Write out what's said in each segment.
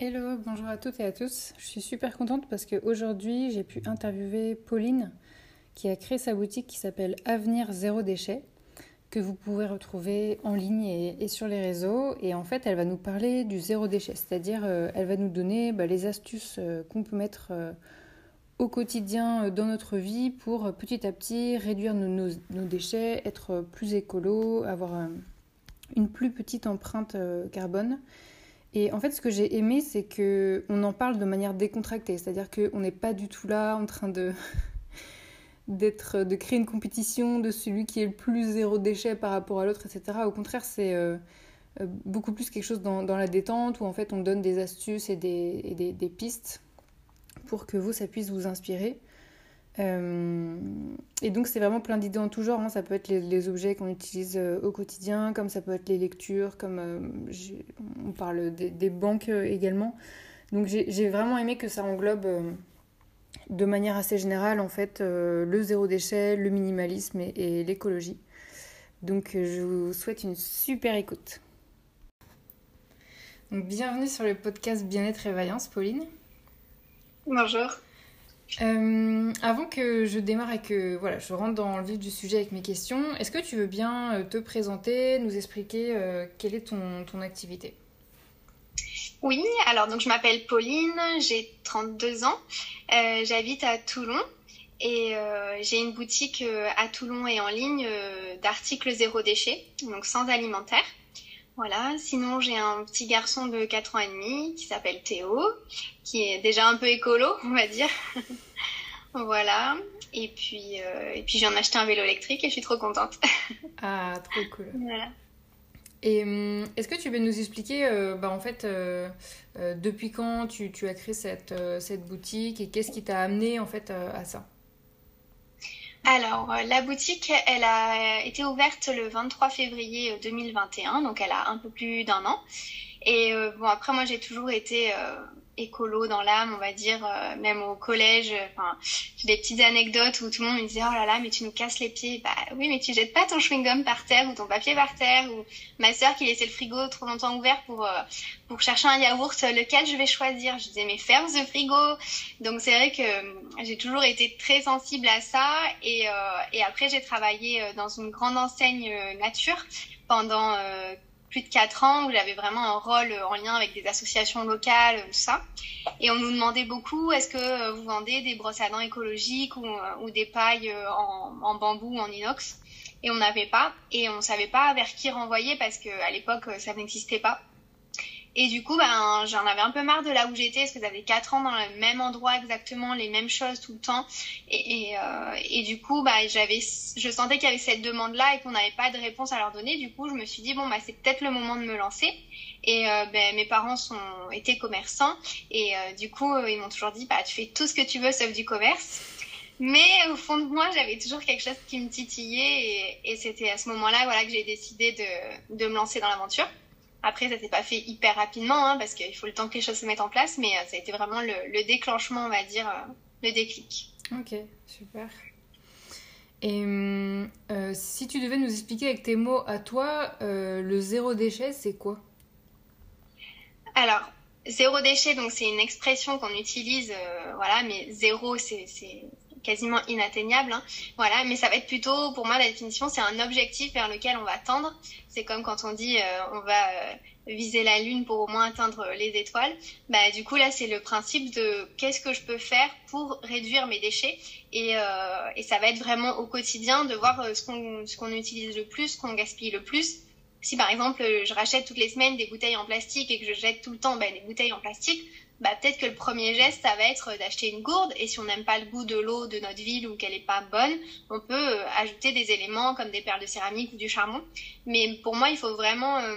Hello, bonjour à toutes et à tous. Je suis super contente parce qu'aujourd'hui j'ai pu interviewer Pauline qui a créé sa boutique qui s'appelle Avenir Zéro Déchet que vous pouvez retrouver en ligne et, sur les réseaux. Et en fait, elle va nous parler du zéro déchet, c'est-à-dire euh, elle va nous donner bah, les astuces euh, qu'on peut mettre euh, au quotidien dans notre vie pour petit à petit réduire nos, nos déchets, être plus écolo, avoir une plus petite empreinte carbone. Et en fait, ce que j'ai aimé, c'est que on en parle de manière décontractée, c'est-à-dire qu'on n'est pas du tout là en train de d'être créer une compétition de celui qui est le plus zéro déchet par rapport à l'autre, etc. Au contraire, c'est euh, euh, beaucoup plus quelque chose dans, la détente où en fait on donne des astuces et des, des, pistes pour que vous, ça puisse vous inspirer. Euh, et donc c'est vraiment plein d'idées en tout genre. Hein. Ça peut être les, objets qu'on utilise au quotidien, comme ça peut être les lectures, comme on parle des, banques également. Donc j'ai vraiment aimé que ça englobe de manière assez générale, en fait, euh, le zéro déchet, le minimalisme et, l'écologie. Donc, euh, je vous souhaite une super écoute. bienvenue sur le podcast Bien-être et Vaillance, Pauline. Bonjour. Euh, avant que je démarre et que voilà, je rentre dans le vif du sujet avec mes questions, est-ce que tu veux bien te présenter, nous expliquer quelle est ton, ton activité? Oui, alors donc je m'appelle Pauline, j'ai 32 ans, euh, j'habite à Toulon et euh, j'ai une boutique euh, à Toulon et en ligne d'articles zéro déchet, donc sans alimentaire. Voilà, sinon j'ai un petit garçon de 4 ans et demi qui s'appelle Théo, qui est déjà un peu écolo, on va dire. voilà, et puis, et puis j'ai acheté un vélo électrique et je suis trop contente. ah, trop cool. Voilà. Et hum, est-ce que tu veux nous expliquer, euh, bah, en fait, euh, euh, depuis quand tu, tu, as créé cette, cette boutique et qu'est-ce qui t'a amené en fait à ça? Alors, la boutique, elle a été ouverte le 23 février 2021, donc elle a un peu plus d'un an. Et bon, après, moi, j'ai toujours été écolo dans l'âme, on va dire, euh, même au collège. Enfin, j'ai des petites anecdotes où tout le monde me disait oh là là, mais tu nous casses les pieds. Bah oui, mais tu jettes pas ton chewing gum par terre ou ton papier par terre ou ma sœur qui laissait le frigo trop longtemps ouvert pour euh, pour chercher un yaourt, lequel je vais choisir? Je disais mais ferme ce frigo. Donc c'est vrai que euh, j'ai toujours été très sensible à ça et et après j'ai travaillé dans une grande enseigne nature pendant plus de 4 ans où j'avais vraiment un rôle en lien avec des associations locales, tout ça. Et on nous demandait beaucoup, est-ce que euh, vous vendez des brosses à dents écologiques ou, euh, des pailles euh, en, bambou ou en inox? Et on n'avait pas. Et on savait pas vers qui renvoyer parce qu'à l'époque, ça n'existait pas. Et du coup, ben, j'en avais un peu marre de là où j'étais, parce que j'avais quatre ans dans le même endroit exactement, les mêmes choses tout le temps. Euh, et du coup, bah, j'avais, je sentais qu'il y avait cette demande-là et qu'on n'avait pas de réponse à leur donner. Du coup, je me suis dit, bon, bah, c'est peut-être le moment de me lancer. Et euh, ben, mes parents sont été commerçants. Et euh, du coup, ils m'ont toujours dit, bah, tu fais tout ce que tu veux sauf du commerce. Mais au fond de moi, j'avais toujours quelque chose qui me titillait. Et, et c'était à ce moment-là voilà, que j'ai décidé de, de me lancer dans l'aventure. Après, ça s'est pas fait hyper rapidement, hein, parce qu'il faut le temps que les choses se mettent en place, mais euh, ça a été vraiment le, déclenchement, on va dire, euh, le déclic. Ok, super. Et euh, si tu devais nous expliquer avec tes mots à toi, le zéro déchet, c'est quoi? Alors, zéro déchet, donc c'est une expression qu'on utilise, voilà, mais zéro, c'est quasiment inatteignable. Hein. Voilà, mais ça va être plutôt, pour moi, la définition, c'est un objectif vers lequel on va tendre. C'est comme quand on dit, euh, on va euh, viser la lune pour au moins atteindre les étoiles. Bah, du coup, là, c'est le principe de qu'est-ce que je peux faire pour réduire mes déchets. Et, euh, et ça va être vraiment au quotidien de voir ce qu'on ce qu'on utilise le plus, ce qu'on gaspille le plus. Si par exemple, je rachète toutes les semaines des bouteilles en plastique et que je jette tout le temps bah, des bouteilles en plastique, bah, peut-être que le premier geste, ça va être d'acheter une gourde. Et si on n'aime pas le goût de l'eau de notre ville ou qu'elle n'est pas bonne, on peut euh, ajouter des éléments comme des perles de céramique ou du charbon. Mais pour moi, il faut vraiment euh,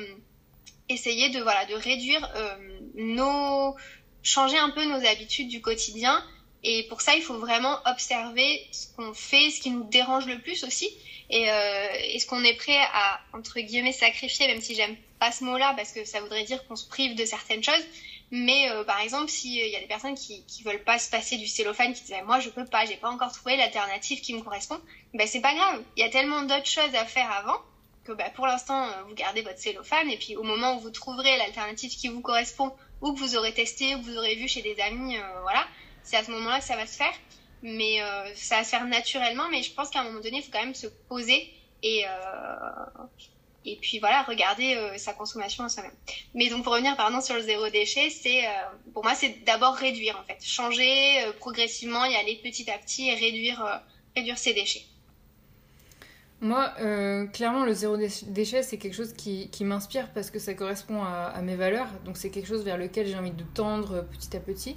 essayer de, voilà, de réduire euh, nos... changer un peu nos habitudes du quotidien. Et pour ça, il faut vraiment observer ce qu'on fait, ce qui nous dérange le plus aussi. Et, euh, ce qu'on est prêt à, entre guillemets, sacrifier, même si j'aime pas ce mot-là, parce que ça voudrait dire qu'on se prive de certaines choses mais euh, par exemple, s'il euh, y a des personnes qui qui veulent pas se passer du cellophane, qui disent moi je peux pas, j'ai pas encore trouvé l'alternative qui me correspond, ben c'est pas grave. Il y a tellement d'autres choses à faire avant que bah, pour l'instant, vous gardez votre cellophane et puis au moment où vous trouverez l'alternative qui vous correspond ou que vous aurez testé ou que vous aurez vu chez des amis, voilà, c'est à ce moment-là que ça va se faire. Mais ça va se faire naturellement, mais je pense qu'à un moment donné, il faut quand même se poser et, et puis voilà, regarder euh, sa consommation à soi-même. Mais donc pour revenir pardon sur le zéro déchet, c'est euh, pour moi c'est d'abord réduire en fait, changer euh, progressivement, y aller petit à petit et réduire réduire ses déchets. Moi, clairement, le zéro déchet, c'est quelque chose qui, qui m'inspire parce que ça correspond à, mes valeurs. Donc, c'est quelque chose vers lequel j'ai envie de tendre petit à petit.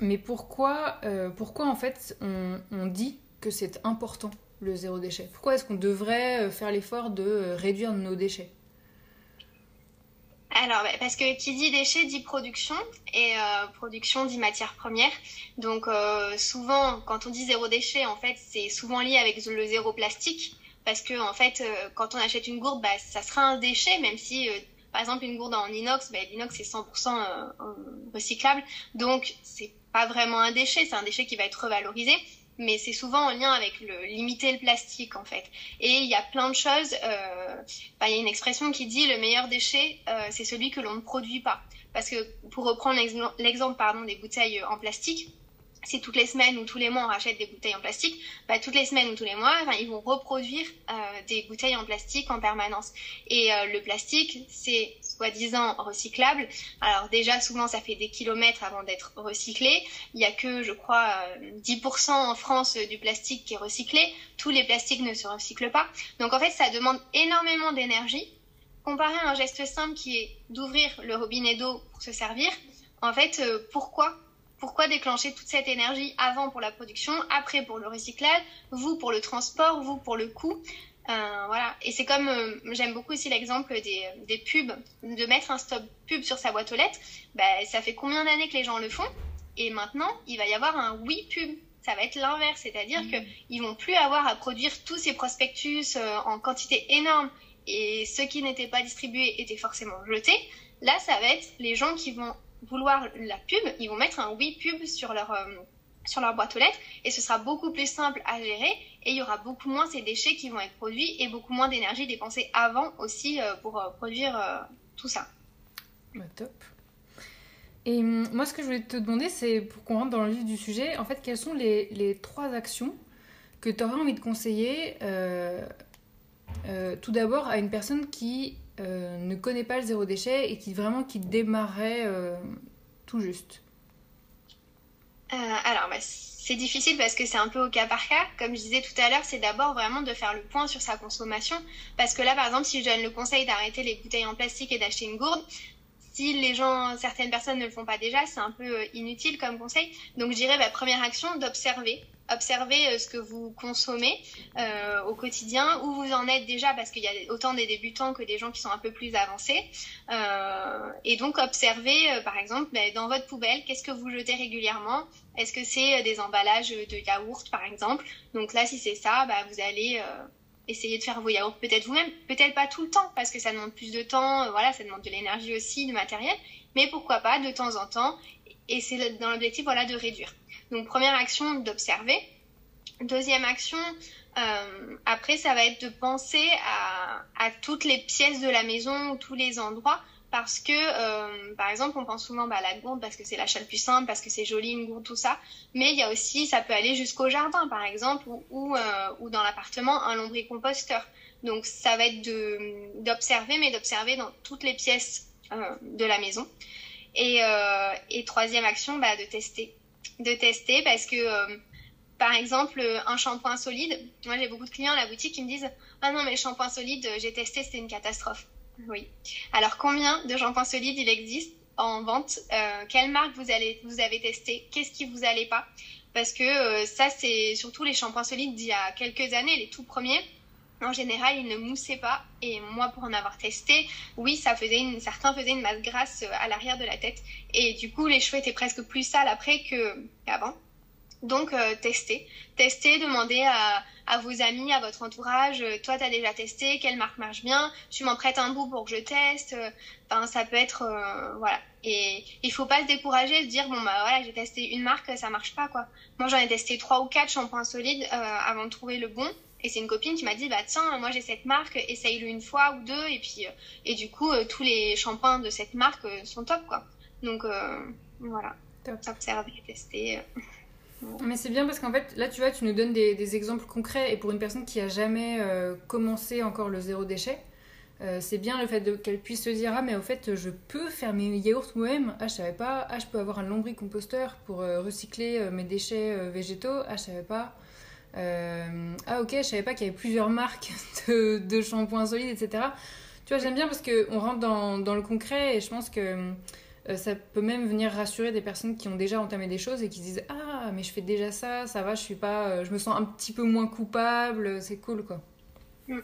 Mais pourquoi, pourquoi, en fait, on, dit que c'est important le zéro déchet? Pourquoi est-ce qu'on devrait euh, faire l'effort de euh, réduire nos déchets? Alors, bah, parce que qui dit déchets dit production et euh, production dit matière première. Donc, souvent, quand on dit zéro déchet, en fait, c'est souvent lié avec le zéro plastique. Parce que, en fait, quand on achète une gourde, bah, ça sera un déchet, même si, par exemple, une gourde en inox, bah, l'inox c'est 100% recyclable. Donc, c'est pas vraiment un déchet, c'est un déchet qui va être revalorisé mais c'est souvent en lien avec le limiter le plastique en fait. Et il y a plein de choses. Euh, bah, il y a une expression qui dit le meilleur déchet, euh, c'est celui que l'on ne produit pas. Parce que pour reprendre l'exemple des bouteilles en plastique, si toutes les semaines ou tous les mois on rachète des bouteilles en plastique, bah, toutes les semaines ou tous les mois, ils vont reproduire euh, des bouteilles en plastique en permanence. Et euh, le plastique, c'est soi-disant recyclable. Alors déjà, souvent, ça fait des kilomètres avant d'être recyclé. Il y a que, je crois, 10% euh, en France du plastique qui est recyclé. Tous les plastiques ne se recyclent pas. Donc en fait, ça demande énormément d'énergie. Comparé à un geste simple qui est d'ouvrir le robinet d'eau pour se servir, en fait, pourquoi pourquoi déclencher toute cette énergie avant pour la production, après pour le recyclage, vous pour le transport, vous pour le coût euh, voilà. Et c'est comme, euh, j'aime beaucoup aussi l'exemple des, des, pubs, de mettre un stop pub sur sa boîte aux lettres. Bah, ça fait combien d'années que les gens le font? Et maintenant, il va y avoir un oui pub. Ça va être l'inverse, c'est-à-dire mmh. qu'ils vont plus avoir à produire tous ces prospectus euh, en quantité énorme et ceux qui n'étaient pas distribués étaient forcément jetés. Là, ça va être les gens qui vont vouloir la pub, ils vont mettre un oui pub sur leur, euh, sur leur boîte aux lettres et ce sera beaucoup plus simple à gérer et il y aura beaucoup moins ces déchets qui vont être produits et beaucoup moins d'énergie dépensée avant aussi euh, pour euh, produire tout ça. Bah, top. Et hum, moi, ce que je voulais te demander, c'est pour qu'on rentre dans le vif du sujet, en fait, quelles sont les, les trois actions que tu aurais envie de conseiller tout d'abord à une personne qui euh, ne connaît pas le zéro déchet et qui vraiment qui démarrait euh, tout juste euh, Alors, bah, c'est difficile parce que c'est un peu au cas par cas. Comme je disais tout à l'heure, c'est d'abord vraiment de faire le point sur sa consommation. Parce que là, par exemple, si je donne le conseil d'arrêter les bouteilles en plastique et d'acheter une gourde, si les gens, certaines personnes ne le font pas déjà, c'est un peu inutile comme conseil. Donc je dirais, bah, première action, d'observer observer euh, ce que vous consommez euh, au quotidien, où vous en êtes déjà, parce qu'il y a autant des débutants que des gens qui sont un peu plus avancés. Euh, et donc observer, par exemple, ben, dans votre poubelle, qu'est-ce que vous jetez régulièrement? Est-ce que c'est des emballages de yaourt, par exemple? Donc là, si c'est ça, bah, vous allez essayer de faire vos yaourts peut-être vous-même, peut-être pas tout le temps, parce que ça demande plus de temps, voilà, ça demande de l'énergie aussi, du matériel, mais pourquoi pas de temps en temps, et c'est dans l'objectif voilà, de réduire. Donc première action, d'observer. Deuxième action, euh, après, ça va être de penser à, toutes les pièces de la maison ou tous les endroits. Parce que, euh, par exemple, on pense souvent bah, à la gourde parce que c'est l'achat le plus simple, parce que c'est joli une gourde, tout ça. Mais il y a aussi, ça peut aller jusqu'au jardin, par exemple, ou, ou, euh, dans l'appartement, un lombricomposteur. Donc ça va être d'observer, mais d'observer dans toutes les pièces de la maison. Et, et troisième action, bah, de tester de tester parce que, euh, par exemple, un shampoing solide, moi j'ai beaucoup de clients à la boutique qui me disent Ah non, mais shampoing solide, j'ai testé, c'était une catastrophe. Oui. Alors, combien de shampoings solides il existe en vente euh, Quelle marque vous, allez, vous avez testé Qu'est-ce qui vous allait pas? Parce que euh, ça, c'est surtout les shampoings solides d'il y a quelques années, les tout premiers. En général, ils ne moussaient pas. Et moi, pour en avoir testé, oui, ça faisait une, certains faisaient une masse grasse euh, à l'arrière de la tête. Et du coup, les cheveux étaient presque plus sales après qu'avant. Donc, euh, testez. Testez, demandez à, à, vos amis, à votre entourage, euh, toi, tu as déjà testé, quelle marque marche bien, tu m'en prêtes un bout pour que je teste. Enfin, ça peut être... voilà. Et il faut pas se décourager, se dire, bon, bah voilà, j'ai testé une marque, ça marche pas, quoi. Moi, j'en ai testé trois ou quatre shampoings solides avant de trouver le bon Et c'est une copine qui m'a dit, bah tiens, moi j'ai cette marque, essaye-le une fois ou deux. Et puis, et du coup, tous les shampoings de cette marque sont top, quoi. Donc, voilà. Top. Observer, tester. Mais c'est bien parce qu'en fait, là, tu vois, tu nous donnes des, exemples concrets. Et pour une personne qui a jamais commencé encore le zéro déchet, euh, c'est bien le fait qu'elle puisse se dire ah mais au fait je peux faire mes yaourts moi-même. Ah je savais pas. Ah je peux avoir un lombricomposteur pour euh, recycler euh, mes déchets végétaux. Ah je savais pas. Ah ok je savais pas qu'il y avait plusieurs marques de, de shampoings solides etc tu vois j'aime bien parce que on rentre dans, dans, le concret et je pense que ça peut même venir rassurer des personnes qui ont déjà entamé des choses et qui se disent ah mais je fais déjà ça ça va je suis pas je me sens un petit peu moins coupable c'est cool quoi Mm.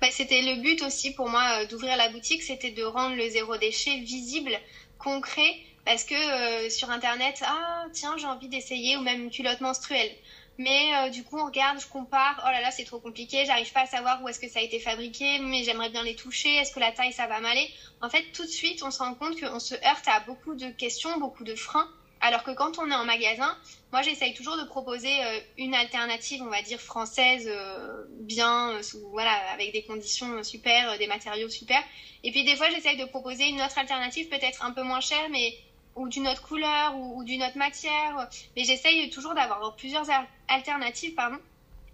Bah, c'était le but aussi pour moi euh, d'ouvrir la boutique, c'était de rendre le zéro déchet visible, concret, parce que euh, sur internet, ah tiens j'ai envie d'essayer ou même une culotte menstruelle. Mais euh, du coup on regarde, je compare, oh là là c'est trop compliqué, j'arrive pas à savoir où est-ce que ça a été fabriqué, mais j'aimerais bien les toucher, est-ce que la taille ça va m'aller? En fait tout de suite on se rend compte qu'on se heurte à beaucoup de questions, beaucoup de freins. Alors que quand on est en magasin, moi j'essaye toujours de proposer euh, une alternative, on va dire française, euh, bien, voilà, avec des conditions super, des matériaux super. Et puis des fois j'essaye de proposer une autre alternative, peut-être un peu moins chère, mais ou d'une autre couleur ou d'une autre matière. Mais j'essaye toujours d'avoir plusieurs alternatives, pardon,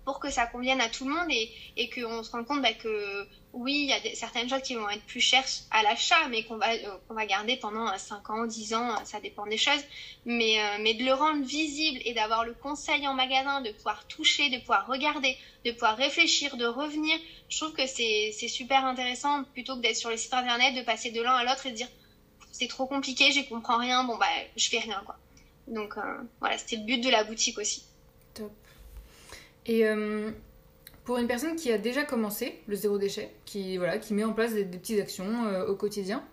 pour que ça convienne à tout le monde et, et qu'on se rende compte bah, que oui, il y a certaines choses qui vont être plus chères à l'achat, mais qu'on va, euh, qu'on va garder pendant 5 euh, ans, 10 ans, euh, ça dépend des choses. Mais, mais de le rendre visible et d'avoir le conseil en magasin, de pouvoir toucher, de pouvoir regarder, de pouvoir réfléchir, de revenir, je trouve que c'est, c'est super intéressant plutôt que d'être sur le site internet, de passer de l'un à l'autre et de dire c'est trop compliqué, je comprends rien, bon bah je fais rien quoi. Donc voilà, c'était le but de la boutique aussi. Top. Et euh, pour une personne qui a déjà commencé le zéro déchet, qui, voilà, qui met en place des, petites actions euh, au quotidien,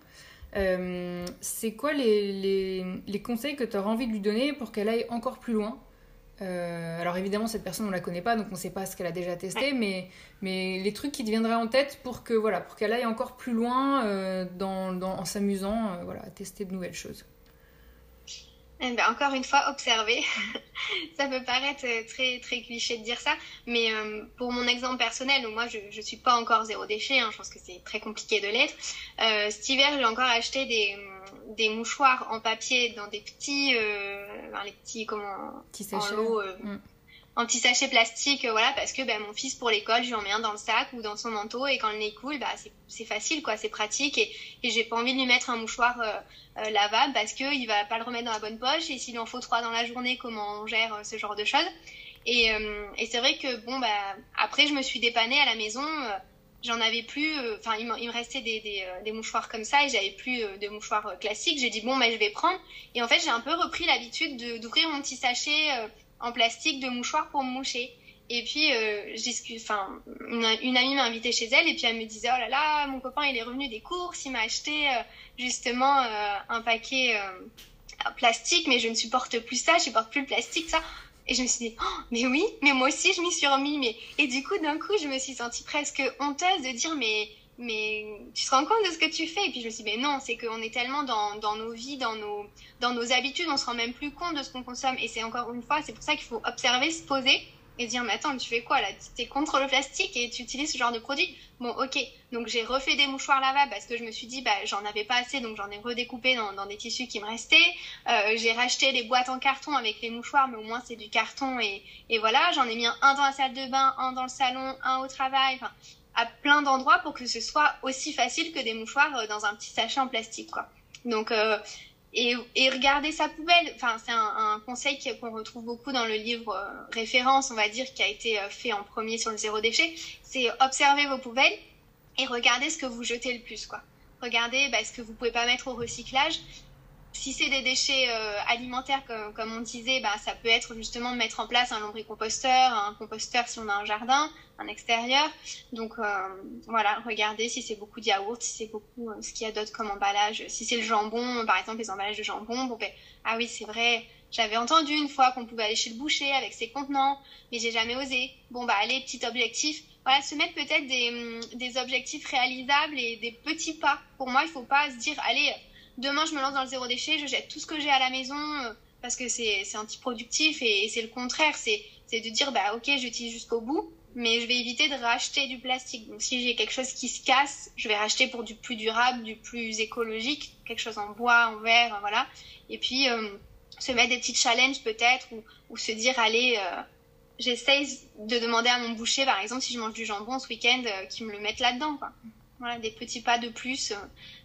euh, c'est quoi les, les, les, conseils que tu auras envie de lui donner pour qu'elle aille encore plus loin alors évidemment cette personne on la connaît pas donc on sait pas ce qu'elle a déjà testé mais, mais les trucs qui te viendraient en tête pour que voilà pour qu'elle aille encore plus loin dans, dans, en s'amusant voilà à tester de nouvelles choses. Eh ben, encore une fois, observer. ça peut paraître euh, très, très cliché de dire ça, mais euh, pour mon exemple personnel, où moi je ne suis pas encore zéro déchet, hein, je pense que c'est très compliqué de l'être, euh, cet hiver j'ai encore acheté des, des mouchoirs en papier dans des petits, les petits, comment, en lot, mm un petit sachet plastique, euh, voilà, parce que ben, mon fils pour l'école, je lui en mets un dans le sac ou dans son manteau et quand le nez coule, bah, c'est facile, quoi, c'est pratique et, et j'ai pas envie de lui mettre un mouchoir euh, euh, lavable parce qu'il va pas le remettre dans la bonne poche et s'il en faut trois dans la journée, comment on gère ce genre de choses. Et, et c'est vrai que, bon, bah, après, je me suis dépannée à la maison. J'en avais plus, enfin, il, me restait des, des, des, mouchoirs comme ça et j'avais plus de mouchoirs classiques. J'ai dit, bon, bah, je vais prendre. Et en fait, j'ai un peu repris l'habitude d'ouvrir mon petit sachet en plastique de mouchoirs pour me moucher. Et puis, euh, enfin, une, amie m'a invité chez elle et puis elle me disait Oh là là, mon copain il est revenu des courses, il m'a acheté euh, justement euh, un paquet plastique, mais je ne supporte plus ça, je supporte plus le plastique, ça. Et je me suis dit oh, Mais oui, mais moi aussi je m'y suis remis. Et du coup, d'un coup, je me suis sentie presque honteuse de dire Mais mais tu te rends compte de ce que tu fais? Et puis je me suis dit, mais non, c'est qu'on est tellement dans, nos vies, dans nos, dans nos habitudes, on se rend même plus compte de ce qu'on consomme. Et c'est encore une fois, c'est pour ça qu'il faut observer, se poser et dire, mais attends, tu fais quoi là? Tu es contre le plastique et tu utilises ce genre de produit? Bon, ok. Donc j'ai refait des mouchoirs lavables parce que je me suis dit, bah, j'en avais pas assez, donc j'en ai redécoupé dans, des tissus qui me restaient. Euh, j'ai racheté des boîtes en carton avec les mouchoirs, mais au moins c'est du carton et, et voilà. J'en ai mis un, dans la salle de bain, un dans le salon, un au travail. À plein d'endroits pour que ce soit aussi facile que des mouchoirs euh, dans un petit sachet en plastique, quoi. Donc, euh, et, et, regarder sa poubelle, enfin, c'est un, conseil qu'on retrouve beaucoup dans le livre euh, référence, on va dire, qui a été fait en premier sur le zéro déchet, c'est observer vos poubelles et regarder ce que vous jetez le plus, quoi. Regardez bah, ce que vous pouvez pas mettre au recyclage si c'est des déchets euh, alimentaires, comme, on disait, bah, ça peut être justement de mettre en place un lombricomposteur, un composteur si on a un jardin, un extérieur. Donc euh, voilà, regardez si c'est beaucoup de yaourt, si c'est beaucoup euh, ce qu'il y a d'autre comme emballage. Si c'est le jambon, par exemple les emballages de jambon, bon ben ah oui c'est vrai, j'avais entendu une fois qu'on pouvait aller chez le boucher avec ses contenants, mais j'ai jamais osé. Bon bah allez, petit objectif. Voilà, se mettre peut-être des, hum, objectifs réalisables et des petits pas. Pour moi, il faut pas se dire allez demain je me lance dans le zéro déchet, je jette tout ce que j'ai à la maison euh, parce que c'est antiproductif et, c'est le contraire, c'est de dire bah ok j'utilise jusqu'au bout, mais je vais éviter de racheter du plastique. Donc si j'ai quelque chose qui se casse, je vais racheter pour du plus durable, du plus écologique, quelque chose en bois, en verre, voilà. Et puis euh, se mettre des petits challenges peut-être ou, se dire allez, euh, j'essaye de demander à mon boucher par exemple si je mange du jambon ce week-end, euh, qu'il me le mette là-dedans quoi. Voilà, des petits pas de plus, euh,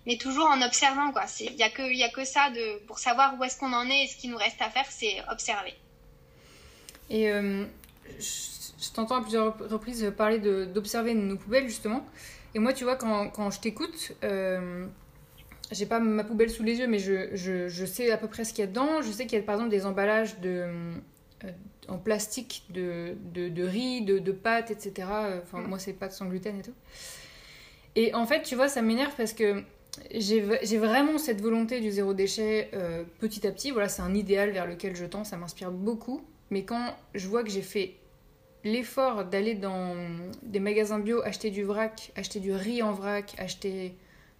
mais toujours en observant quoi. Il y a que y a que ça de pour savoir où est-ce qu'on en est et ce qu'il nous reste à faire, c'est observer. Et euh, je t'entends à plusieurs reprises parler d'observer nos poubelles, justement. Et moi, tu vois, quand, quand je t'écoute, euh, j'ai pas ma poubelle sous les yeux, mais je, je, je sais à peu près ce qu'il y a dedans. Je sais qu'il y a par exemple des emballages de, euh, en plastique de, de, de riz, de, de, pâtes, etc. Enfin, moi, c'est pâtes sans gluten et tout. Et en fait, tu vois, ça m'énerve parce que j'ai vraiment cette volonté du zéro déchet euh, petit à petit. Voilà, c'est un idéal vers lequel je tends, ça m'inspire beaucoup. Mais quand je vois que j'ai fait l'effort d'aller dans des magasins bio, acheter du vrac, acheter du riz en vrac, acheter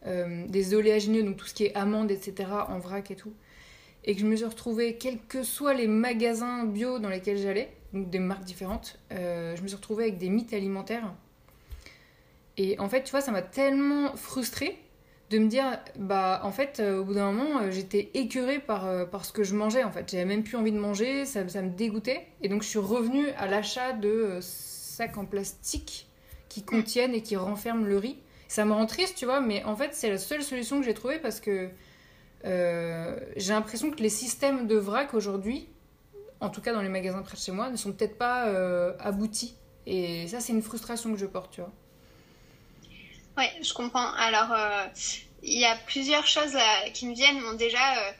euh, des oléagineux, donc tout ce qui est amandes, etc., en vrac et tout, et que je me suis retrouvée, quels que soient les magasins bio dans lesquels j'allais, donc des marques différentes, euh, je me suis retrouvée avec des mythes alimentaires. Et en fait, tu vois, ça m'a tellement frustrée de me dire, bah en fait, euh, au bout d'un moment, euh, j'étais écœurée par, euh, par ce que je mangeais. En fait, j'avais même plus envie de manger, ça, ça, me dégoûtait. Et donc, je suis revenue à l'achat de sacs en plastique qui contiennent et qui renferment le riz. Ça me rend triste, tu vois, mais en fait, c'est la seule solution que j'ai trouvée parce que j'ai l'impression que les systèmes de vrac aujourd'hui, en tout cas dans les magasins près de chez moi, ne sont peut-être pas aboutis. Et ça, c'est une frustration que je porte, tu vois. Oui, je comprends. Alors, euh, il y a plusieurs choses là, qui me viennent. Déjà, euh,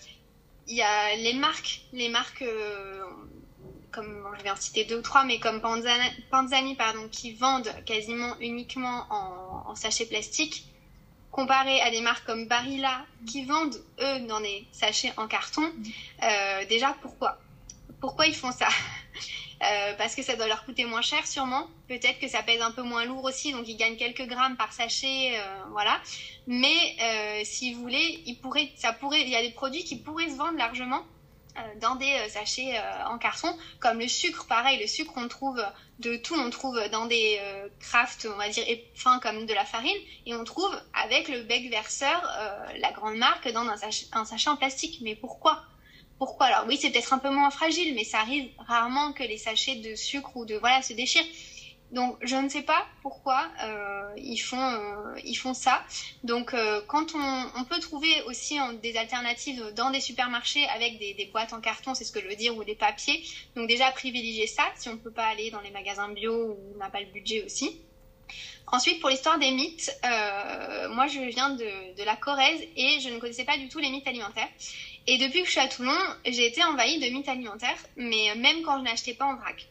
il y a les marques, les marques, euh, comme je vais en citer deux ou trois, mais comme Panzani, Panzani pardon, qui vendent quasiment uniquement en, en sachets plastiques, comparé à des marques comme Barilla qui vendent eux dans des sachets en carton. déjà, pourquoi? Pourquoi ils font ça? Euh, parce que ça doit leur coûter moins cher sûrement. Peut-être que ça pèse un peu moins lourd aussi, donc ils gagnent quelques grammes par sachet, euh, voilà. Mais euh, si vous voulez, ça pourrait, il y a des produits qui pourraient se vendre largement euh, dans des sachets en carton, comme le sucre. Pareil, le sucre on trouve de tout, on trouve dans des crafts, on va dire fins comme de la farine, et on trouve avec le bec verseur, la grande marque, dans un sachet en plastique. Mais pourquoi? Pourquoi Alors oui, c'est peut-être un peu moins fragile, mais ça arrive rarement que les sachets de sucre ou de voilà se déchirent. Donc je ne sais pas pourquoi euh, ils font euh, ils font ça. Donc euh, quand on, peut trouver aussi des alternatives dans des supermarchés avec des, boîtes en carton, c'est ce que je veux dire, ou des papiers. Donc déjà privilégier ça si on ne peut pas aller dans les magasins bio ou on n'a pas le budget aussi. Ensuite, pour l'histoire des mythes, moi je viens de, la Corrèze et je ne connaissais pas du tout les mythes alimentaires. Et depuis que je suis à Toulon, j'ai été envahie de mythes alimentaires, mais même quand je n'achetais pas en vrac.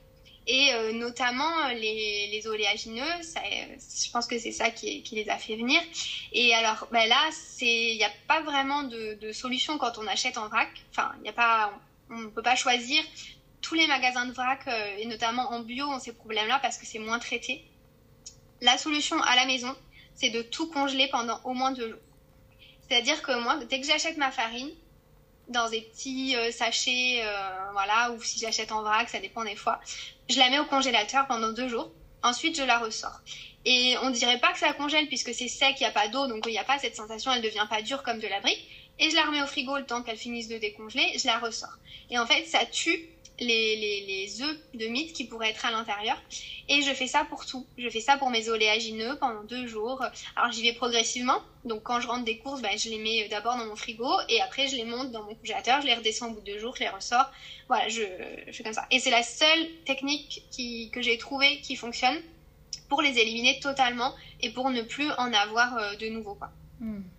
Et euh, notamment les, les oléagineux, ça, je pense que c'est ça qui, les a fait venir. Et alors ben là, il n'y a pas vraiment de, solution quand on achète en vrac. Enfin, n'y a pas, on ne peut pas choisir. Tous les magasins de vrac, euh, et notamment en bio, ont ces problèmes-là parce que c'est moins traité. La solution à la maison, c'est de tout congeler pendant au moins deux jours. C'est-à-dire que moi, dès que j'achète ma farine, dans des petits euh, sachets, euh, voilà, ou si j'achète en vrac, ça dépend des fois. Je la mets au congélateur pendant deux jours. Ensuite, je la ressors. Et on dirait pas que ça congèle puisque c'est sec, il n'y a pas d'eau, donc il n'y a pas cette sensation, elle devient pas dure comme de la brique. Et je la remets au frigo le temps qu'elle finisse de décongeler, je la ressors. Et en fait, ça tue les, œufs de mythe qui pourraient être à l'intérieur. Et je fais ça pour tout. Je fais ça pour mes oléagineux pendant deux jours. Alors j'y vais progressivement. Donc quand je rentre des courses, bah, je les mets d'abord dans mon frigo et après je les monte dans mon congélateur. Je les redescends au bout de deux jours, je les ressors. Voilà, je, je fais comme ça. Et c'est la seule technique que j'ai trouvée qui fonctionne pour les éliminer totalement et pour ne plus en avoir euh, de nouveau.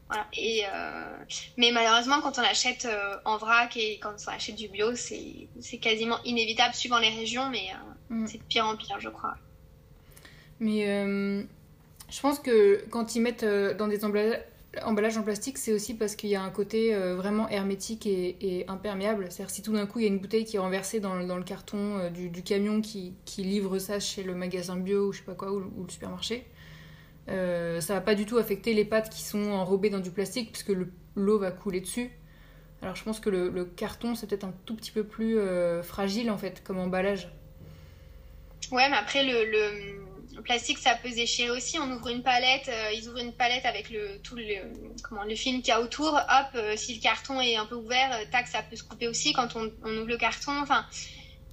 Voilà. Et, euh, mais malheureusement, quand on achète euh, en vrac et quand on achète du bio, c'est quasiment inévitable suivant les régions, mais euh, mm. c'est de pire en pire, je crois. Mais je pense que quand ils mettent dans des emballages, emballages en plastique, c'est aussi parce qu'il y a un côté vraiment hermétique et, et imperméable. C'est-à-dire si tout d'un coup il y a une bouteille qui est renversée dans, dans le carton du, du, camion qui, qui, livre ça chez le magasin bio ou je sais pas quoi, ou, ou le supermarché, euh, ça va pas du tout affecter les pâtes qui sont enrobées dans du plastique puisque l'eau va couler dessus. Alors je pense que le, carton c'est peut-être un tout petit peu plus euh, fragile en fait comme emballage. Ouais, mais après le, plastique, ça peut déchirer aussi. On ouvre une palette, euh, ils ouvrent une palette avec le tout le comment le film qu'il y a autour. Hop, euh, si le carton est un peu ouvert, tac, ça peut se couper aussi quand on, on ouvre le carton. Enfin,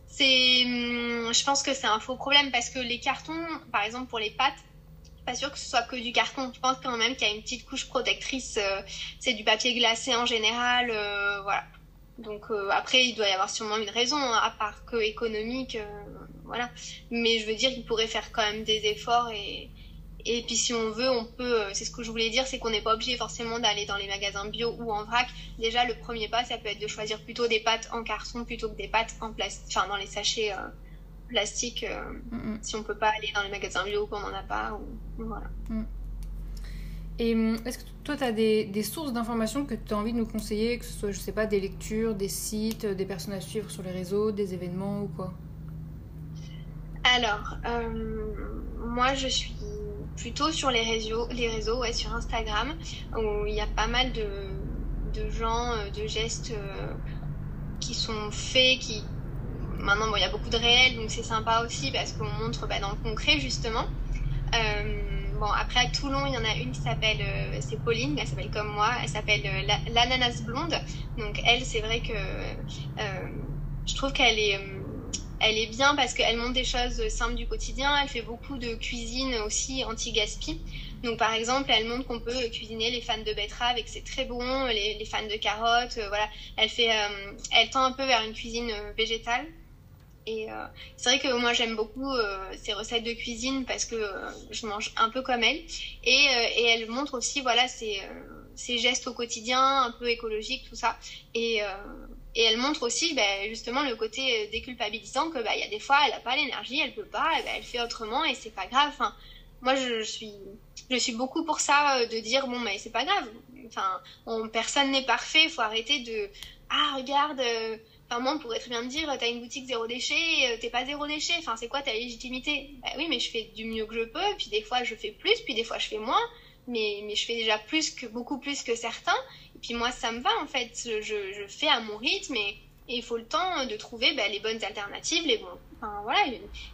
c'est, hum, je pense que c'est un faux problème parce que les cartons, par exemple pour les pâtes, pas sûr que ce soit que du carton. Je pense quand même qu'il y a une petite couche protectrice. c'est du papier glacé en général, voilà. Donc après, il doit y avoir sûrement une raison, hein, à part que économique voilà. Mais je veux dire, il pourrait faire quand même des efforts et, et puis si on veut, on peut, euh, c'est ce que je voulais dire, c'est qu'on n'est pas obligé forcément d'aller dans les magasins bio ou en vrac. Déjà, le premier pas, ça peut être de choisir plutôt des pâtes en carton plutôt que des pâtes en plastique, enfin dans les sachets euh, plastiques, euh, si on peut pas aller dans les magasins bio qu'on n'en a pas. Ou, voilà. Mm. Et est-ce que toi, tu as des, des sources d'informations que tu as envie de nous conseiller, que ce soit, je sais pas, des lectures, des sites, des personnes à suivre sur les réseaux, des événements ou quoi? Alors, euh, moi, je suis plutôt sur les réseaux, les réseaux ouais, sur Instagram, où il y a pas mal de, de gens, euh, de gestes euh, qui sont faits, qui... Maintenant, bon, il y a beaucoup de réels, donc c'est sympa aussi parce qu'on montre bah, dans le concret, justement. bon, après, à Toulon, il y en a une qui s'appelle, c'est Pauline, elle s'appelle comme moi, elle s'appelle l'ananas blonde. Donc, elle, c'est vrai que je trouve qu'elle est elle est bien parce qu'elle montre des choses simples du quotidien. Elle fait beaucoup de cuisine aussi anti-gaspi. Donc par exemple, elle montre qu'on peut cuisiner les fans de betterave et que c'est très bon, les, fans de carottes. Euh, voilà, elle fait, euh, elle tend un peu vers une cuisine euh, végétale. Et c'est vrai que moi j'aime beaucoup ces recettes de cuisine parce que je mange un peu comme elle. Et, et elle montre aussi voilà ses, ses, gestes au quotidien, un peu écologiques, tout ça. Et elle montre aussi ben, justement le côté euh, déculpabilisant que ben, il y a des fois elle n'a pas l'énergie, elle peut pas, ben, elle fait autrement et c'est pas grave. Moi je, suis je suis beaucoup pour ça euh, de dire bon mais c'est pas grave. Enfin, personne n'est parfait, il faut arrêter de ah regarde. Euh, enfin, moi, on pourrait très bien me dire, t'as une boutique zéro déchet, t'es pas zéro déchet. Enfin, c'est quoi ta légitimité? Ben oui, mais je fais du mieux que je peux. Puis des fois, je fais plus, puis des fois, je fais moins. Mais, mais je fais déjà plus que beaucoup plus que certains. Et puis moi, ça me va en fait. Je, je fais à mon rythme et, il faut le temps de trouver bah, les bonnes alternatives, les bons. Enfin, voilà.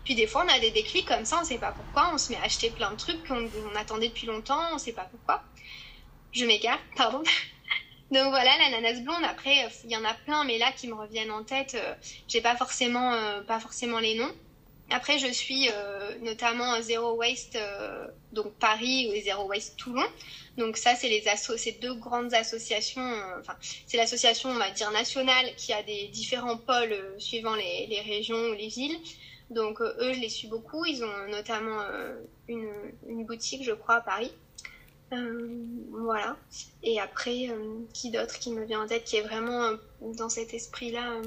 Puis des fois, on a des déclics comme ça, on sait pas pourquoi. On se met à acheter plein de trucs qu'on attendait depuis longtemps, on sait pas pourquoi. Je m'égare, pardon. Donc voilà, l'ananas blonde. Après, il y en a plein, mais là qui me reviennent en tête, euh, j'ai pas forcément, euh, pas forcément les noms. Après, je suis euh, notamment Zero Waste, euh, donc Paris et Zero Waste Toulon. Donc ça, c'est les ces deux grandes associations. Euh, enfin, c'est l'association, on va dire nationale, qui a des différents pôles suivant les, les, régions ou les villes. Donc eux, je les suis beaucoup. Ils ont notamment une, une, boutique, je crois, à Paris. Voilà. Et après, qui d'autre qui me vient en tête, qui est vraiment dans cet esprit-là